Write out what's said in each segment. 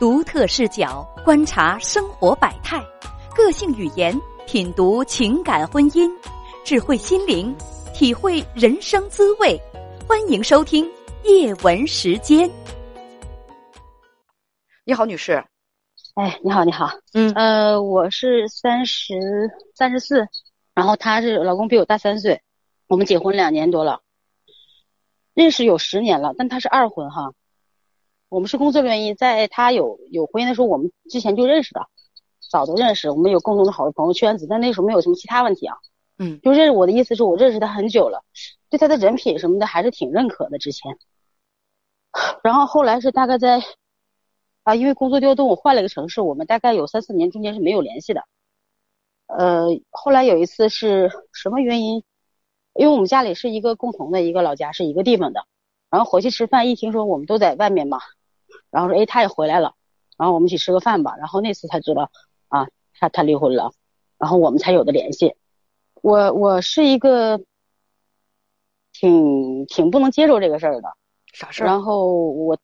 独特视角观察生活百态，个性语言品读情感婚姻，智慧心灵体会人生滋味。欢迎收听夜文时间。你好，女士。哎，你好，你好。嗯呃，我是三十三十四，然后他是老公比我大三岁，我们结婚两年多了，认识有十年了，但他是二婚哈。我们是工作原因，在他有有婚姻的时候，我们之前就认识的，早都认识，我们有共同的好的朋友圈子，但那时候没有什么其他问题啊。嗯，就认识我的意思是我认识他很久了，对他的人品什么的还是挺认可的之前。然后后来是大概在啊，因为工作调动，我换了一个城市，我们大概有三四年中间是没有联系的。呃，后来有一次是什么原因？因为我们家里是一个共同的一个老家，是一个地方的，然后回去吃饭，一听说我们都在外面嘛。然后说，哎，他也回来了，然后我们一起吃个饭吧。然后那次才知道，啊，他他离婚了，然后我们才有的联系。我我是一个挺挺不能接受这个事儿的，啥事儿？然后我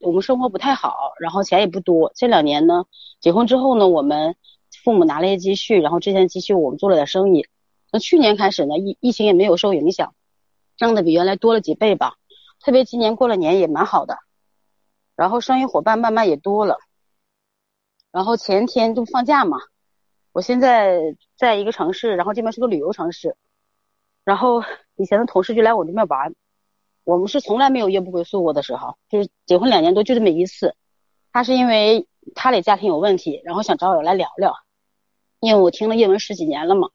我们生活不太好，然后钱也不多。这两年呢，结婚之后呢，我们父母拿了一些积蓄，然后之前积蓄我们做了点生意。那去年开始呢，疫疫情也没有受影响，挣的比原来多了几倍吧。特别今年过了年也蛮好的。然后生意伙伴慢慢也多了，然后前天就放假嘛，我现在在一个城市，然后这边是个旅游城市，然后以前的同事就来我这边玩，我们是从来没有夜不归宿过的时候，就是结婚两年多就这么一次。他是因为他俩家庭有问题，然后想找我来聊聊，因为我听了叶文十几年了嘛，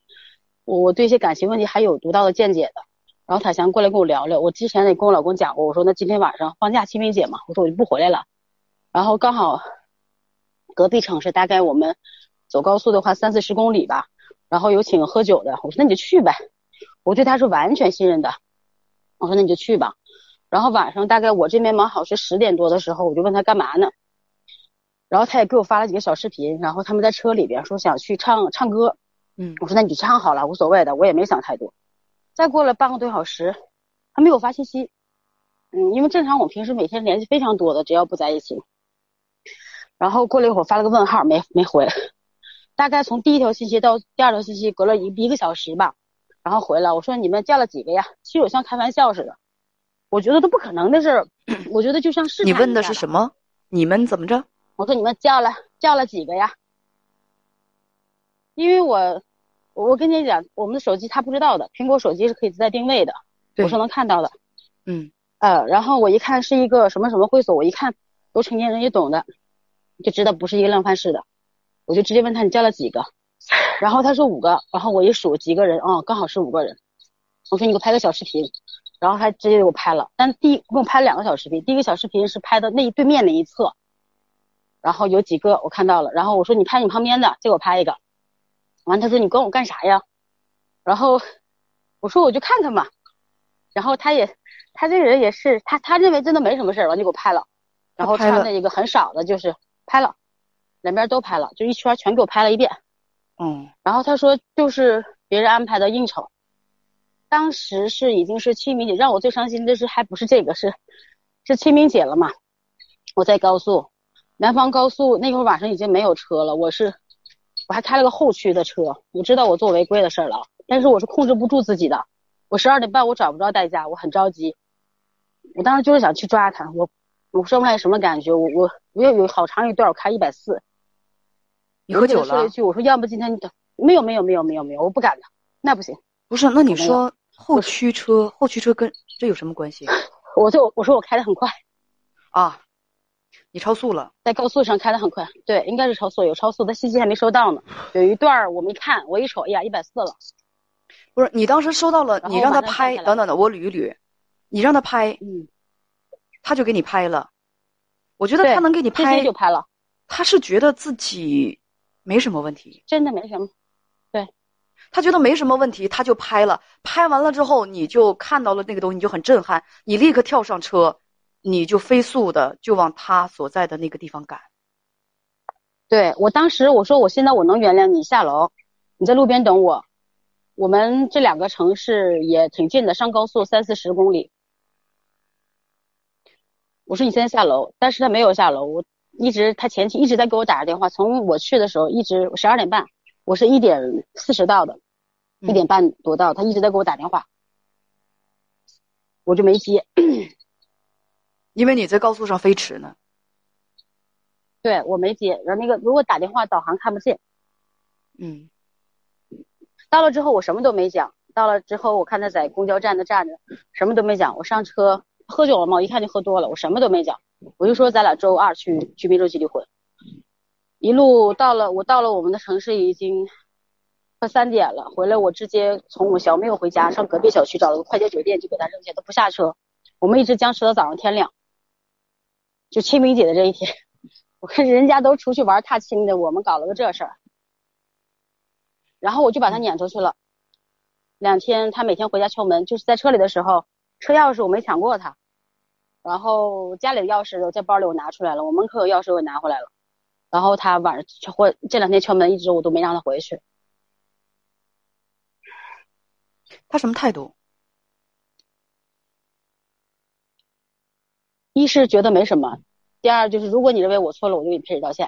我对一些感情问题还有独到的见解的。然后他想过来跟我聊聊，我之前也跟我老公讲过，我说那今天晚上放假清明节嘛，我说我就不回来了。然后刚好隔壁城市，大概我们走高速的话三四十公里吧，然后有请喝酒的，我说那你就去呗，我对他是完全信任的。我说那你就去吧。然后晚上大概我这边忙好是十点多的时候，我就问他干嘛呢？然后他也给我发了几个小视频，然后他们在车里边说想去唱唱歌，嗯，我说那你唱好了，无所谓的，我也没想太多。再过了半个多小时，他没有发信息。嗯，因为正常我平时每天联系非常多的，只要不在一起。然后过了一会儿发了个问号，没没回。大概从第一条信息到第二条信息隔了一一个小时吧，然后回来我说你们叫了几个呀？其实我像开玩笑似的，我觉得都不可能的事儿。我觉得就像是你问的是什么？你们怎么着？我说你们叫了叫了几个呀？因为我。我跟你讲，我们的手机他不知道的，苹果手机是可以自带定位的，我是能看到的。嗯，呃，然后我一看是一个什么什么会所，我一看都成年人也懂的，就知道不是一个量贩式的，我就直接问他你叫了几个，然后他说五个，然后我一数几个人，哦，刚好是五个人。我说你给我拍个小视频，然后他直接给我拍了，但第一给我拍了两个小视频，第一个小视频是拍的那对面那一侧，然后有几个我看到了，然后我说你拍你旁边的，再给我拍一个。完，他说你管我干啥呀？然后我说我就看看嘛。然后他也，他这个人也是，他他认为真的没什么事儿，完就给我拍了。然后穿的一个很少的，就是拍了，两边都拍了，就一圈全给我拍了一遍。嗯。然后他说就是别人安排的应酬。当时是已经是清明节，让我最伤心的是还不是这个，是是清明节了嘛？我在高速，南方高速那会儿晚上已经没有车了，我是。我还开了个后驱的车，我知道我做违规的事儿了，但是我是控制不住自己的。我十二点半我找不着代驾，我很着急。我当时就是想去抓他，我我说不来什么感觉，我我我有有好长一段我开一百四。你喝酒了？说了一句，我说要不今天你等，没有没有没有没有没有，我不敢的，那不行。不是，那你说后驱车后驱车跟这有什么关系？我就我说我开的很快啊。你超速了，在高速上开的很快，对，应该是超速，有超速，但信息还没收到呢。有一段我没看，我一瞅，哎呀，一百四了。不是，你当时收到了，你让他拍，等等的，我捋一捋，你让他拍，嗯，他就给你拍了。我觉得他能给你拍就拍了，他是觉得自己没什么问题，真的没什么。对，他觉得没什么问题，他就拍了。拍完了之后，你就看到了那个东西，你就很震撼，你立刻跳上车。你就飞速的就往他所在的那个地方赶。对我当时我说我现在我能原谅你下楼，你在路边等我。我们这两个城市也挺近的，上高速三四十公里。我说你现在下楼，但是他没有下楼。我一直他前期一直在给我打着电话，从我去的时候一直十二点半，我是一点四十到的，一点半多到，他一直在给我打电话，我就没接，因为你在高速上飞驰呢。对我没接，然后那个如果打电话导航看不见，嗯，到了之后我什么都没讲，到了之后我看他在公交站那站着，什么都没讲，我上车喝酒了嘛，我一看就喝多了，我什么都没讲，我就说咱俩周二去去滨州去离婚，一路到了我到了我们的城市已经快三点了，回来我直接从我小妹回家，上隔壁小区找了个快捷酒店就给他扔下，都不下车，我们一直僵持到早上天亮，就清明节的这一天。我看人家都出去玩踏青的，我们搞了个这事儿，然后我就把他撵出去了。两天，他每天回家敲门，就是在车里的时候，车钥匙我没抢过他，然后家里的钥匙在包里我拿出来了，我门口有钥匙我也拿回来了。然后他晚上或这两天敲门，一直我都没让他回去。他什么态度？一是觉得没什么。第二就是，如果你认为我错了，我就给你赔礼道歉。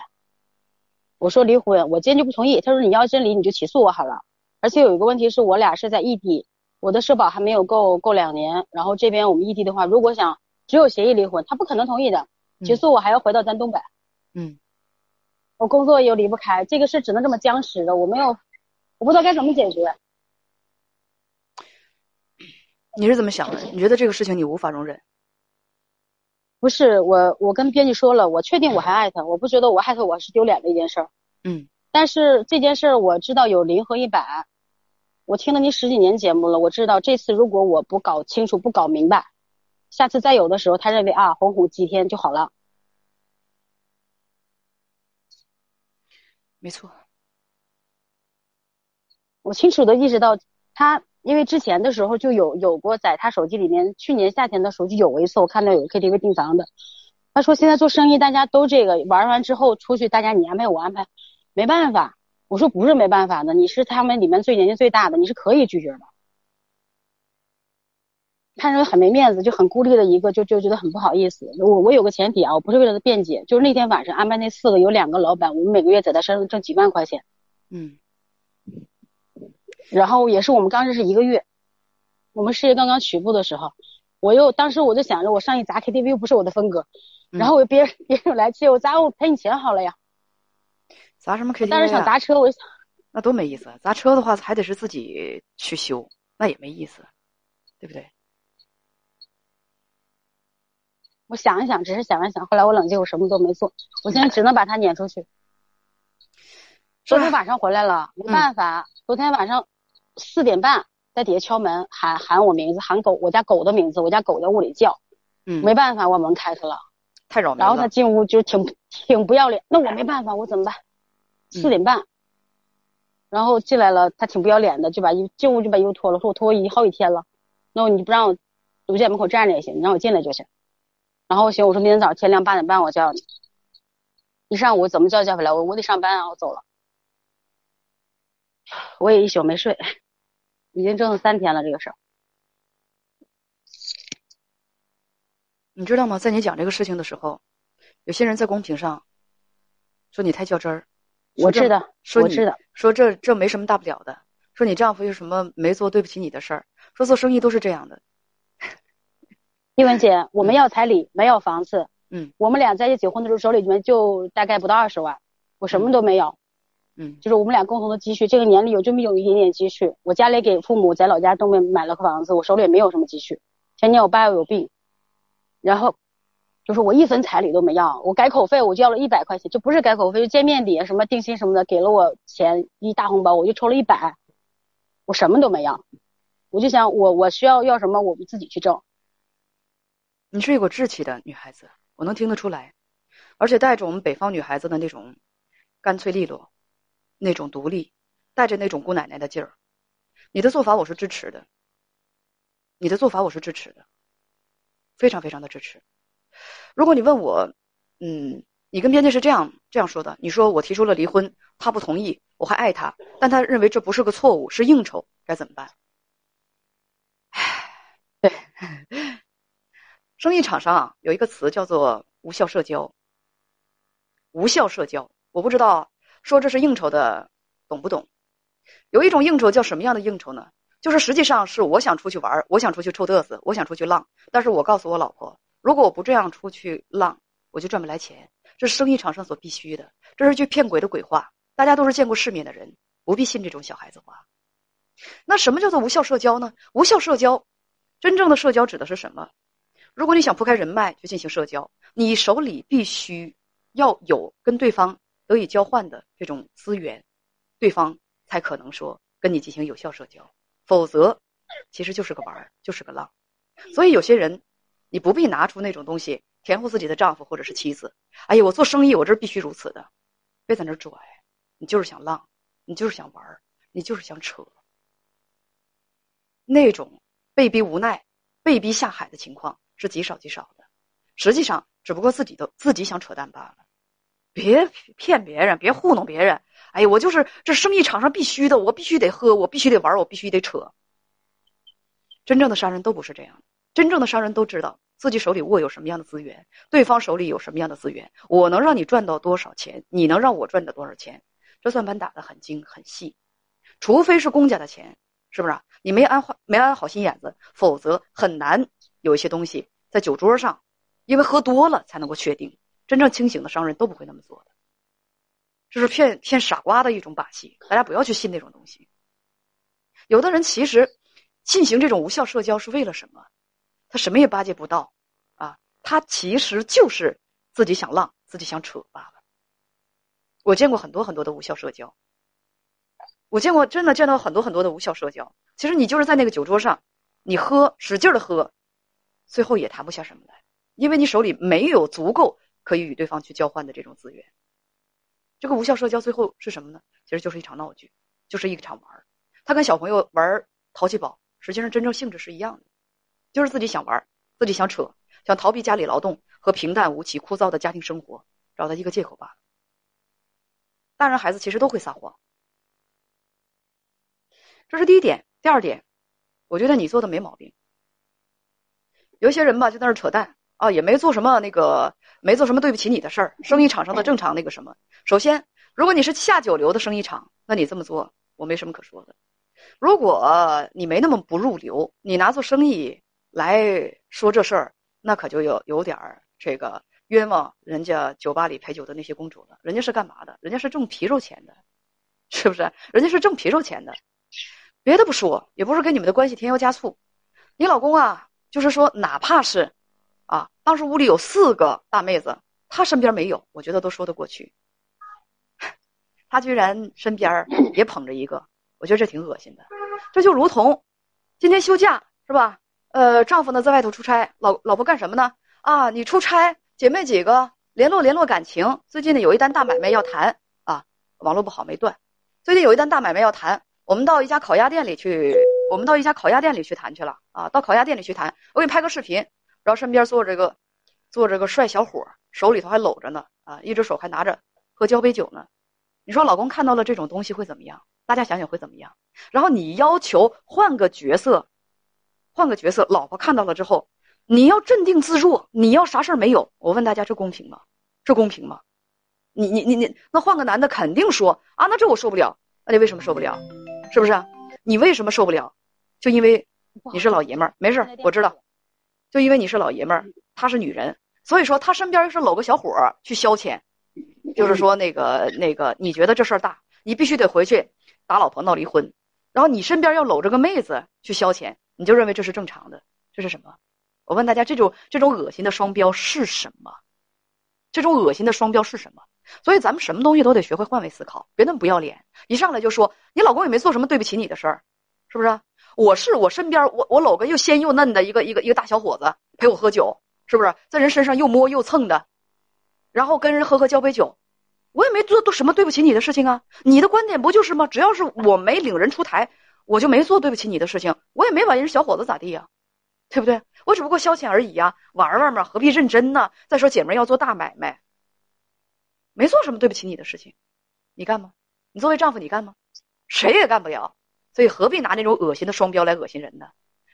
我说离婚，我坚决不同意。他说你要真离，你就起诉我好了。而且有一个问题是我俩是在异地，我的社保还没有够够两年。然后这边我们异地的话，如果想只有协议离婚，他不可能同意的。起诉我还要回到咱东北。嗯，我工作又离不开，这个事只能这么僵持着。我没有，我不知道该怎么解决。你是怎么想的？你觉得这个事情你无法容忍？不是我，我跟编辑说了，我确定我还爱他，我不觉得我爱他我是丢脸的一件事儿。嗯，但是这件事儿我知道有零和一百，我听了您十几年节目了，我知道这次如果我不搞清楚、不搞明白，下次再有的时候，他认为啊哄哄几天就好了。没错，我清楚的意识到他。因为之前的时候就有有过在他手机里面，去年夏天的时候就有过一次，我看到有个 KTV 订房的。他说现在做生意大家都这个玩完之后出去，大家你安排我安排，没办法。我说不是没办法的，你是他们里面最年纪最大的，你是可以拒绝的。他认为很没面子，就很孤立的一个，就就觉得很不好意思。我我有个前提啊，我不是为了他辩解，就是那天晚上安排那四个有两个老板，我们每个月在他身上挣几万块钱。嗯。然后也是我们刚认识一个月，我们事业刚刚起步的时候，我又当时我就想着我上一砸 KTV 又不是我的风格，然后我别人别人来气我砸我赔你钱好了呀，砸什么 KTV？当时想砸车，我想那多没意思，砸车的话还得是自己去修，那也没意思，对不对？我想一想，只是想了想，后来我冷静，我什么都没做，我现在只能把他撵出去。昨天晚上回来了，没办法，昨天晚上。四点半在底下敲门，喊喊我名字，喊狗我家狗的名字，我家狗在屋里叫，嗯，没办法，我门开开了，太扰民了。然后他进屋就挺挺不要脸，那我没办法，我怎么办？四点半，然后进来了，他挺不要脸的，就把衣进屋就把衣服脱了，说我脱衣好几天了，那你不让我我就在门口站着也行，你让我进来就行。然后行，我说明天早上天亮八点半我叫你，一上午怎么叫叫不来，我我得上班啊，我走了，我也一宿没睡。已经挣了三天了，这个事儿，你知道吗？在你讲这个事情的时候，有些人在公屏上说你太较真儿。我知道，说知道，说这这没什么大不了的。说你丈夫有什么没做对不起你的事儿？说做生意都是这样的。一文姐，我们要彩礼，没有房子。嗯，我们俩在一起结婚的时候，手里面就大概不到二十万，我什么都没有。嗯，就是我们俩共同的积蓄，这个年里有这么有一点点积蓄。我家里给父母在老家东北买了个房子，我手里也没有什么积蓄。前年我爸又有病，然后就是我一分彩礼都没要，我改口费我就要了一百块钱，就不是改口费，就见面礼什么定金什么的，给了我钱一大红包，我就抽了一百，我什么都没要，我就想我我需要要什么我们自己去挣。你是有个志气的女孩子，我能听得出来，而且带着我们北方女孩子的那种干脆利落。那种独立，带着那种姑奶奶的劲儿，你的做法我是支持的。你的做法我是支持的，非常非常的支持。如果你问我，嗯，你跟编辑是这样这样说的，你说我提出了离婚，他不同意，我还爱他，但他认为这不是个错误，是应酬，该怎么办？唉，对，生意场上啊有一个词叫做无效社交。无效社交。我不知道说这是应酬的，懂不懂？有一种应酬叫什么样的应酬呢？就是实际上是我想出去玩，我想出去臭嘚瑟，我想出去浪，但是我告诉我老婆，如果我不这样出去浪，我就赚不来钱。这是生意场上所必须的，这是句骗鬼的鬼话。大家都是见过世面的人，不必信这种小孩子话。那什么叫做无效社交呢？无效社交，真正的社交指的是什么？如果你想铺开人脉去进行社交，你手里必须要有跟对方得以交换的这种资源，对方才可能说跟你进行有效社交。否则，其实就是个玩儿，就是个浪。所以有些人，你不必拿出那种东西填护自己的丈夫或者是妻子。哎呀，我做生意，我这必须如此的，别在那拽，你就是想浪，你就是想玩儿，你就是想扯。那种被逼无奈、被逼下海的情况是极少极少的，实际上只不过自己都自己想扯淡罢了。别骗别人，别糊弄别人。哎呀，我就是这生意场上必须的，我必须得喝，我必须得玩，我必须得扯。真正的商人都不是这样，真正的商人都知道自己手里握有什么样的资源，对方手里有什么样的资源，我能让你赚到多少钱，你能让我赚到多少钱，这算盘打得很精很细。除非是公家的钱，是不是？你没安好没安好心眼子，否则很难有一些东西在酒桌上，因为喝多了才能够确定。真正清醒的商人都不会那么做的。这是骗骗傻瓜的一种把戏，大家不要去信那种东西。有的人其实进行这种无效社交是为了什么？他什么也巴结不到啊，他其实就是自己想浪，自己想扯罢了。我见过很多很多的无效社交，我见过真的见到很多很多的无效社交。其实你就是在那个酒桌上，你喝使劲的喝，最后也谈不下什么来，因为你手里没有足够可以与对方去交换的这种资源。这个无效社交最后是什么呢？其实就是一场闹剧，就是一场玩儿。他跟小朋友玩淘气堡，实际上真正性质是一样的，就是自己想玩，自己想扯，想逃避家里劳动和平淡无奇、枯燥的家庭生活，找到一个借口罢了。大人孩子其实都会撒谎，这是第一点。第二点，我觉得你做的没毛病。有些人吧，就在那扯淡。啊，也没做什么那个，没做什么对不起你的事儿。生意场上的正常那个什么，首先，如果你是下九流的生意场，那你这么做我没什么可说的。如果你没那么不入流，你拿做生意来说这事儿，那可就有有点儿这个冤枉人家酒吧里陪酒的那些公主了。人家是干嘛的？人家是挣皮肉钱的，是不是？人家是挣皮肉钱的。别的不说，也不是跟你们的关系添油加醋。你老公啊，就是说，哪怕是。啊，当时屋里有四个大妹子，她身边没有，我觉得都说得过去。她居然身边也捧着一个，我觉得这挺恶心的。这就如同今天休假是吧？呃，丈夫呢在外头出差，老老婆干什么呢？啊，你出差，姐妹几个联络联络感情。最近呢有一单大买卖要谈啊，网络不好没断。最近有一单大买卖要谈，我们到一家烤鸭店里去，我们到一家烤鸭店里去谈去了啊，到烤鸭店里去谈，我给你拍个视频。然后身边坐着个，坐着个帅小伙，手里头还搂着呢，啊，一只手还拿着喝交杯酒呢。你说老公看到了这种东西会怎么样？大家想想会怎么样？然后你要求换个角色，换个角色，老婆看到了之后，你要镇定自若，你要啥事儿没有？我问大家，这公平吗？这公平吗？你你你你，那换个男的肯定说啊，那这我受不了。那你为什么受不了？是不是？你为什么受不了？就因为你是老爷们儿，没事儿，我知道。就因为你是老爷们儿，她是女人，所以说她身边又是搂个小伙儿去消遣，就是说那个那个，你觉得这事儿大，你必须得回去打老婆闹离婚，然后你身边要搂着个妹子去消遣，你就认为这是正常的，这是什么？我问大家，这种这种恶心的双标是什么？这种恶心的双标是什么？所以咱们什么东西都得学会换位思考，别那么不要脸，一上来就说你老公也没做什么对不起你的事儿，是不是？我是我身边，我我搂个又鲜又嫩的一个一个一个大小伙子陪我喝酒，是不是在人身上又摸又蹭的，然后跟人喝喝交杯酒，我也没做都什么对不起你的事情啊？你的观点不就是吗？只要是我没领人出台，我就没做对不起你的事情，我也没把人小伙子咋地呀，对不对？我只不过消遣而已呀，玩玩嘛，何必认真呢？再说姐妹要做大买卖，没做什么对不起你的事情，你干吗？你作为丈夫你干吗？谁也干不了。所以何必拿那种恶心的双标来恶心人呢？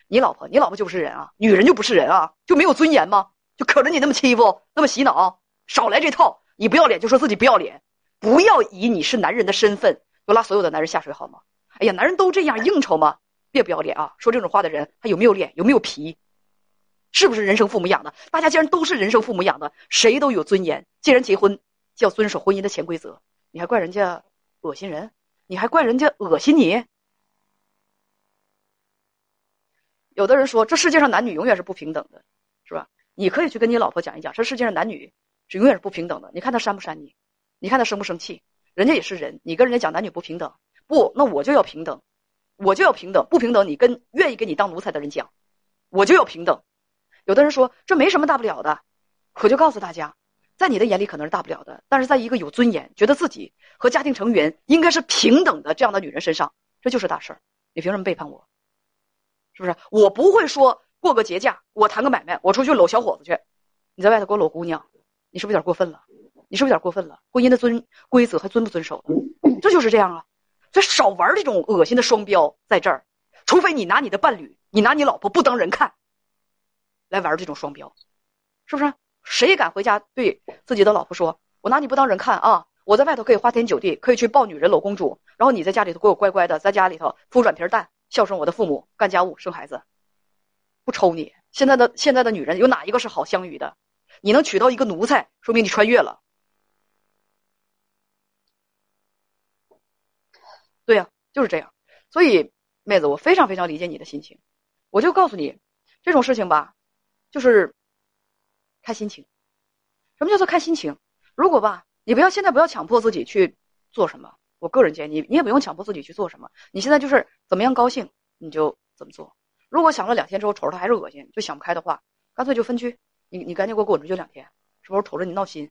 你老婆，你老婆就不是人啊？女人就不是人啊？就没有尊严吗？就可着你那么欺负，那么洗脑？少来这套！你不要脸就说自己不要脸，不要以你是男人的身份就拉所有的男人下水好吗？哎呀，男人都这样应酬吗？别不要脸啊！说这种话的人还有没有脸？有没有皮？是不是人生父母养的？大家既然都是人生父母养的，谁都有尊严。既然结婚就要遵守婚姻的潜规则，你还怪人家恶心人？你还怪人家恶心你？有的人说这世界上男女永远是不平等的，是吧？你可以去跟你老婆讲一讲，这世界上男女是永远是不平等的。你看他扇不扇你？你看他生不生气？人家也是人，你跟人家讲男女不平等，不，那我就要平等，我就要平等，不平等你跟愿意给你当奴才的人讲，我就要平等。有的人说这没什么大不了的，我就告诉大家，在你的眼里可能是大不了的，但是在一个有尊严、觉得自己和家庭成员应该是平等的这样的女人身上，这就是大事儿。你凭什么背叛我？是不是？我不会说过个节假，我谈个买卖，我出去搂小伙子去，你在外头给我搂姑娘，你是不是有点过分了？你是不是有点过分了？婚姻的遵规则还遵不遵守了？这就是这样啊！所以少玩这种恶心的双标，在这儿，除非你拿你的伴侣，你拿你老婆不当人看，来玩这种双标，是不是？谁敢回家对自己的老婆说：“我拿你不当人看啊！我在外头可以花天酒地，可以去抱女人、搂公主，然后你在家里头给我乖乖的，在家里头孵软皮蛋。”孝顺我的父母，干家务，生孩子，不抽你。现在的现在的女人有哪一个是好相与的？你能娶到一个奴才，说明你穿越了。对呀，就是这样。所以，妹子，我非常非常理解你的心情。我就告诉你，这种事情吧，就是看心情。什么叫做看心情？如果吧，你不要现在不要强迫自己去做什么。我个人建议你，你也不用强迫自己去做什么。你现在就是怎么样高兴你就怎么做。如果想了两天之后瞅着他还是恶心，就想不开的话，干脆就分居。你你赶紧给我滚出去两天，是不是？瞅着你闹心，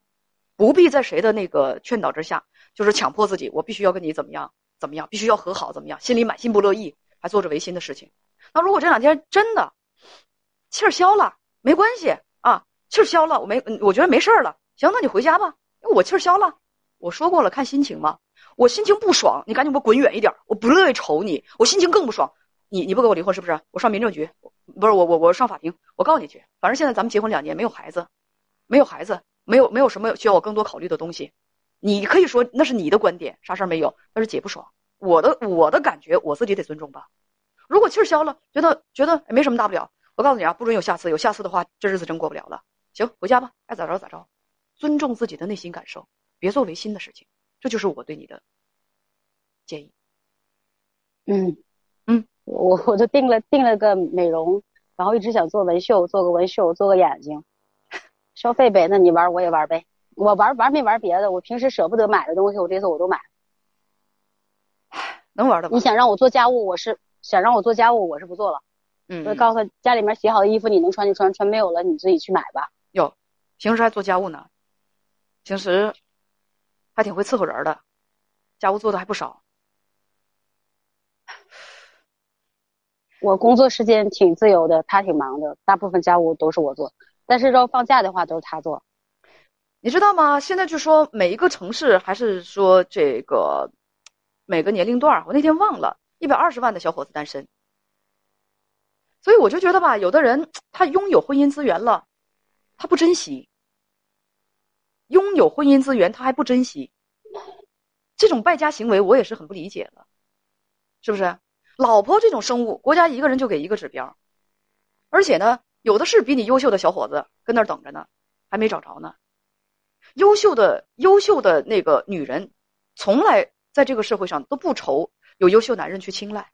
不必在谁的那个劝导之下，就是强迫自己，我必须要跟你怎么样怎么样，必须要和好怎么样，心里满心不乐意，还做着违心的事情。那如果这两天真的气儿消了，没关系啊，气儿消了，我没，我觉得没事儿了。行，那你回家吧，因为我气儿消了。我说过了，看心情嘛。我心情不爽，你赶紧给我滚远一点！我不乐意瞅你，我心情更不爽。你你不跟我离婚是不是？我上民政局，不是我我我上法庭，我告你去。反正现在咱们结婚两年，没有孩子，没有孩子，没有没有什么需要我更多考虑的东西。你可以说那是你的观点，啥事儿没有，但是姐不爽。我的我的感觉，我自己得尊重吧。如果气儿消了，觉得觉得没什么大不了，我告诉你啊，不准有下次，有下次的话，这日子真过不了了。行，回家吧，爱咋着咋着，尊重自己的内心感受，别做违心的事情。这就是我对你的建议。嗯嗯，我我就定了定了个美容，然后一直想做纹绣，做个纹绣，做个眼睛，消费呗。那你玩我也玩呗。我玩玩没玩别的？我平时舍不得买的东西，我这次我都买。能玩的。你想让我做家务，我是想让我做家务，我是不做了。嗯。我告诉他，家里面洗好的衣服你能穿就穿，穿没有了你自己去买吧。有，平时还做家务呢。平时。还挺会伺候人的，家务做的还不少。我工作时间挺自由的，他挺忙的，大部分家务都是我做。但是要放假的话，都是他做。你知道吗？现在就说每一个城市，还是说这个每个年龄段我那天忘了，一百二十万的小伙子单身。所以我就觉得吧，有的人他拥有婚姻资源了，他不珍惜。拥有婚姻资源，他还不珍惜，这种败家行为我也是很不理解的，是不是？老婆这种生物，国家一个人就给一个指标，而且呢，有的是比你优秀的小伙子跟那儿等着呢，还没找着呢。优秀的优秀的那个女人，从来在这个社会上都不愁有优秀男人去青睐，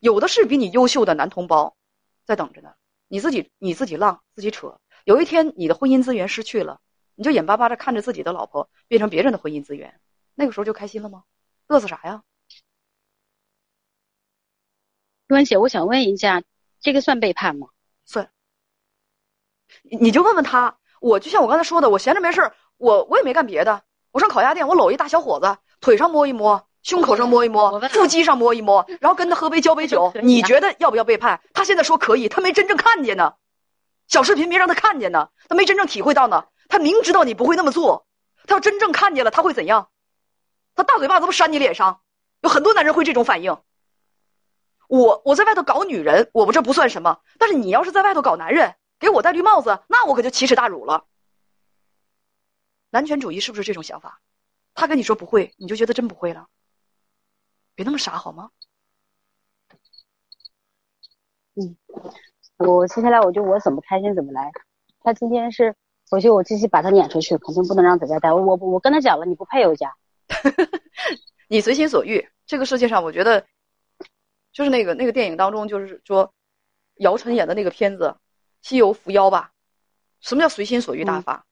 有的是比你优秀的男同胞在等着呢。你自己你自己浪自己扯，有一天你的婚姻资源失去了。你就眼巴巴的看着自己的老婆变成别人的婚姻资源，那个时候就开心了吗？嘚瑟啥呀？关姐，我想问一下，这个算背叛吗？算。你就问问他，我就像我刚才说的，我闲着没事我我也没干别的，我上烤鸭店，我搂一大小伙子，腿上摸一摸，胸口上摸一摸，腹肌上摸一摸，然后跟他喝杯交杯酒，你觉得要不要背叛？他现在说可以，他没真正看见呢，小视频没让他看见呢，他没真正体会到呢。他明知道你不会那么做，他要真正看见了，他会怎样？他大嘴巴子不扇你脸上？有很多男人会这种反应。我我在外头搞女人，我不这不算什么，但是你要是在外头搞男人，给我戴绿帽子，那我可就奇耻大辱了。男权主义是不是这种想法？他跟你说不会，你就觉得真不会了？别那么傻好吗？嗯，我接下来我就我怎么开心怎么来。他今天是回去，我继续把他撵出去，肯定不能让在家待。我我我跟他讲了，你不配有家，你随心所欲。这个世界上，我觉得就是那个那个电影当中，就是说姚晨演的那个片子《西游伏妖》吧。什么叫随心所欲大法？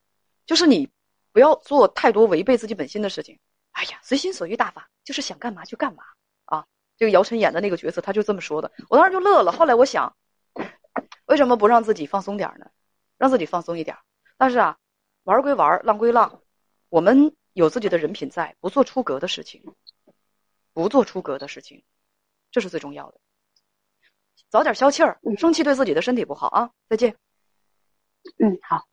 就是你不要做太多违背自己本心的事情。哎呀，随心所欲大法就是想干嘛就干嘛啊！这个姚晨演的那个角色，他就这么说的。我当时就乐了。后来我想，为什么不让自己放松点呢？让自己放松一点。但是啊，玩归玩，浪归浪，我们有自己的人品在，不做出格的事情，不做出格的事情，这是最重要的。早点消气儿，生气对自己的身体不好啊！再见。嗯，好。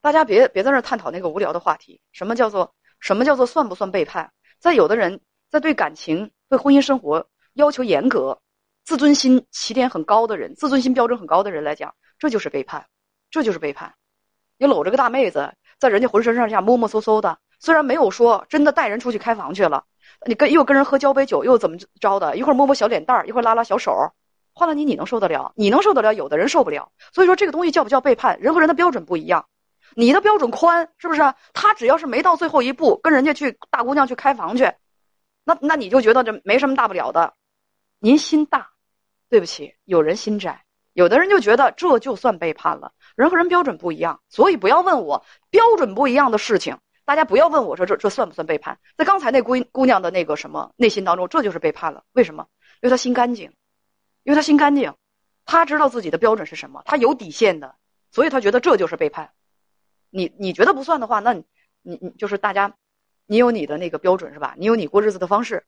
大家别别在那探讨那个无聊的话题。什么叫做什么叫做算不算背叛？在有的人在对感情、对婚姻生活要求严格、自尊心起点很高的人、自尊心标准很高的人来讲，这就是背叛，这就是背叛。你搂着个大妹子，在人家浑身上下摸摸搜搜的，虽然没有说真的带人出去开房去了，你跟又跟人喝交杯酒，又怎么着的？一会儿摸摸小脸蛋儿，一会儿拉拉小手。换了你，你能受得了？你能受得了？有的人受不了。所以说，这个东西叫不叫背叛？人和人的标准不一样。你的标准宽，是不是？他只要是没到最后一步，跟人家去大姑娘去开房去，那那你就觉得这没什么大不了的。您心大，对不起，有人心窄。有的人就觉得这就算背叛了。人和人标准不一样，所以不要问我标准不一样的事情。大家不要问我说这这算不算背叛？在刚才那姑姑娘的那个什么内心当中，这就是背叛了。为什么？因为她心干净。因为她心干净，她知道自己的标准是什么，她有底线的，所以她觉得这就是背叛。你你觉得不算的话，那你你就是大家，你有你的那个标准是吧？你有你过日子的方式，